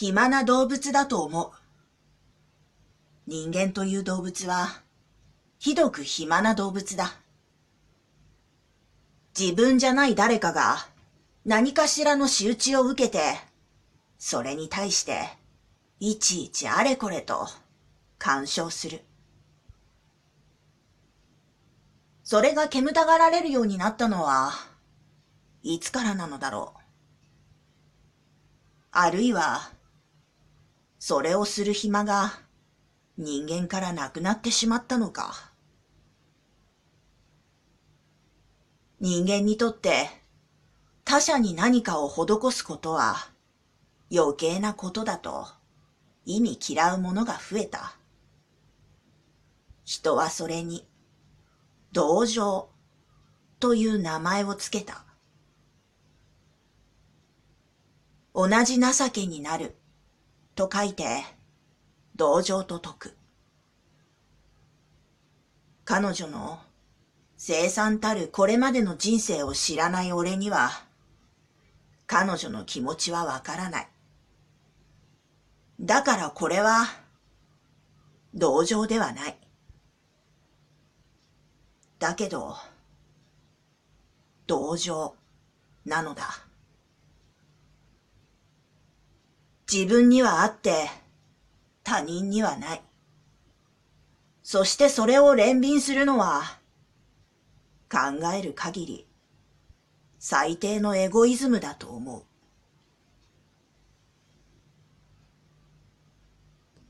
暇な動物だと思う。人間という動物は、ひどく暇な動物だ。自分じゃない誰かが何かしらの仕打ちを受けて、それに対して、いちいちあれこれと干渉する。それが煙たがられるようになったのは、いつからなのだろう。あるいは、それをする暇が人間からなくなってしまったのか。人間にとって他者に何かを施すことは余計なことだと意味嫌うものが増えた。人はそれに同情という名前をつけた。同じ情けになると書いて同情と解く。彼女の生産たるこれまでの人生を知らない俺には、彼女の気持ちはわからない。だからこれは、同情ではない。だけど、同情なのだ。自分にはあって、他人にはない。そしてそれを憐憫するのは、考える限り、最低のエゴイズムだと思う。